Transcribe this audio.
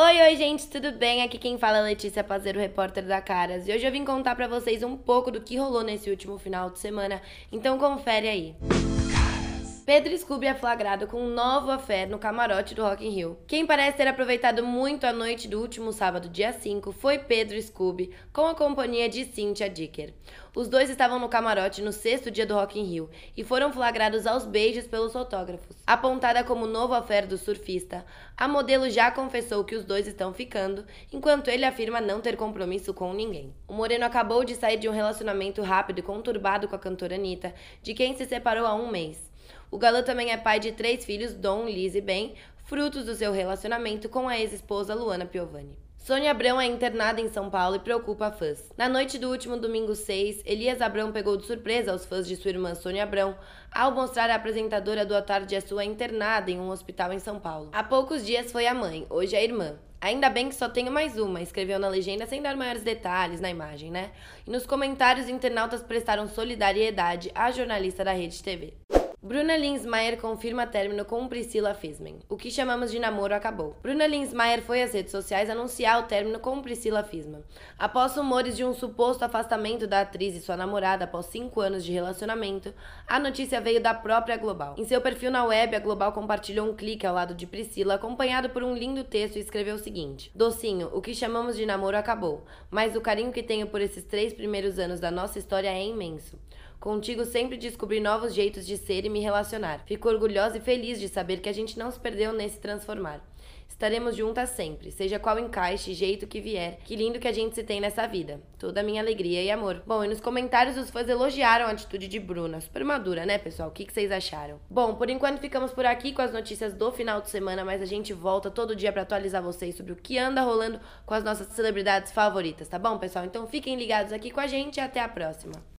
Oi, oi, gente, tudo bem? Aqui quem fala é Letícia Pazeiro, repórter da Caras. E hoje eu vim contar pra vocês um pouco do que rolou nesse último final de semana, então confere aí. Pedro Scooby é flagrado com um novo afé no camarote do Rock in Rio. Quem parece ter aproveitado muito a noite do último sábado, dia 5, foi Pedro Scooby, com a companhia de Cynthia Dicker. Os dois estavam no camarote no sexto dia do Rock in Rio e foram flagrados aos beijos pelos fotógrafos. Apontada como novo afé do surfista, a modelo já confessou que os dois estão ficando, enquanto ele afirma não ter compromisso com ninguém. O Moreno acabou de sair de um relacionamento rápido e conturbado com a cantora Anitta, de quem se separou há um mês. O galã também é pai de três filhos, Dom, Liz e Ben, frutos do seu relacionamento com a ex-esposa Luana Piovani. Sônia Abrão é internada em São Paulo e preocupa fãs. Na noite do último domingo 6, Elias Abrão pegou de surpresa os fãs de sua irmã Sônia Abrão ao mostrar a apresentadora do A Tarde a Sua internada em um hospital em São Paulo. Há poucos dias foi a mãe, hoje a irmã. Ainda bem que só tenho mais uma, escreveu na legenda sem dar maiores detalhes na imagem, né? E nos comentários, internautas prestaram solidariedade à jornalista da Rede TV. Bruna Linsmeyer confirma término com Priscila Fisman. O que chamamos de namoro acabou. Bruna Linsmeyer foi às redes sociais anunciar o término com Priscila Fisman. Após rumores de um suposto afastamento da atriz e sua namorada após cinco anos de relacionamento, a notícia veio da própria Global. Em seu perfil na web, a Global compartilhou um clique ao lado de Priscila, acompanhado por um lindo texto e escreveu o seguinte: Docinho, o que chamamos de namoro acabou, mas o carinho que tenho por esses três primeiros anos da nossa história é imenso. Contigo sempre descobri novos jeitos de ser e me relacionar. Fico orgulhosa e feliz de saber que a gente não se perdeu nesse transformar. Estaremos juntas sempre, seja qual encaixe, jeito que vier. Que lindo que a gente se tem nessa vida. Toda minha alegria e amor. Bom, e nos comentários os fãs elogiaram a atitude de Bruna. Super madura, né, pessoal? O que, que vocês acharam? Bom, por enquanto ficamos por aqui com as notícias do final de semana, mas a gente volta todo dia para atualizar vocês sobre o que anda rolando com as nossas celebridades favoritas, tá bom, pessoal? Então fiquem ligados aqui com a gente e até a próxima.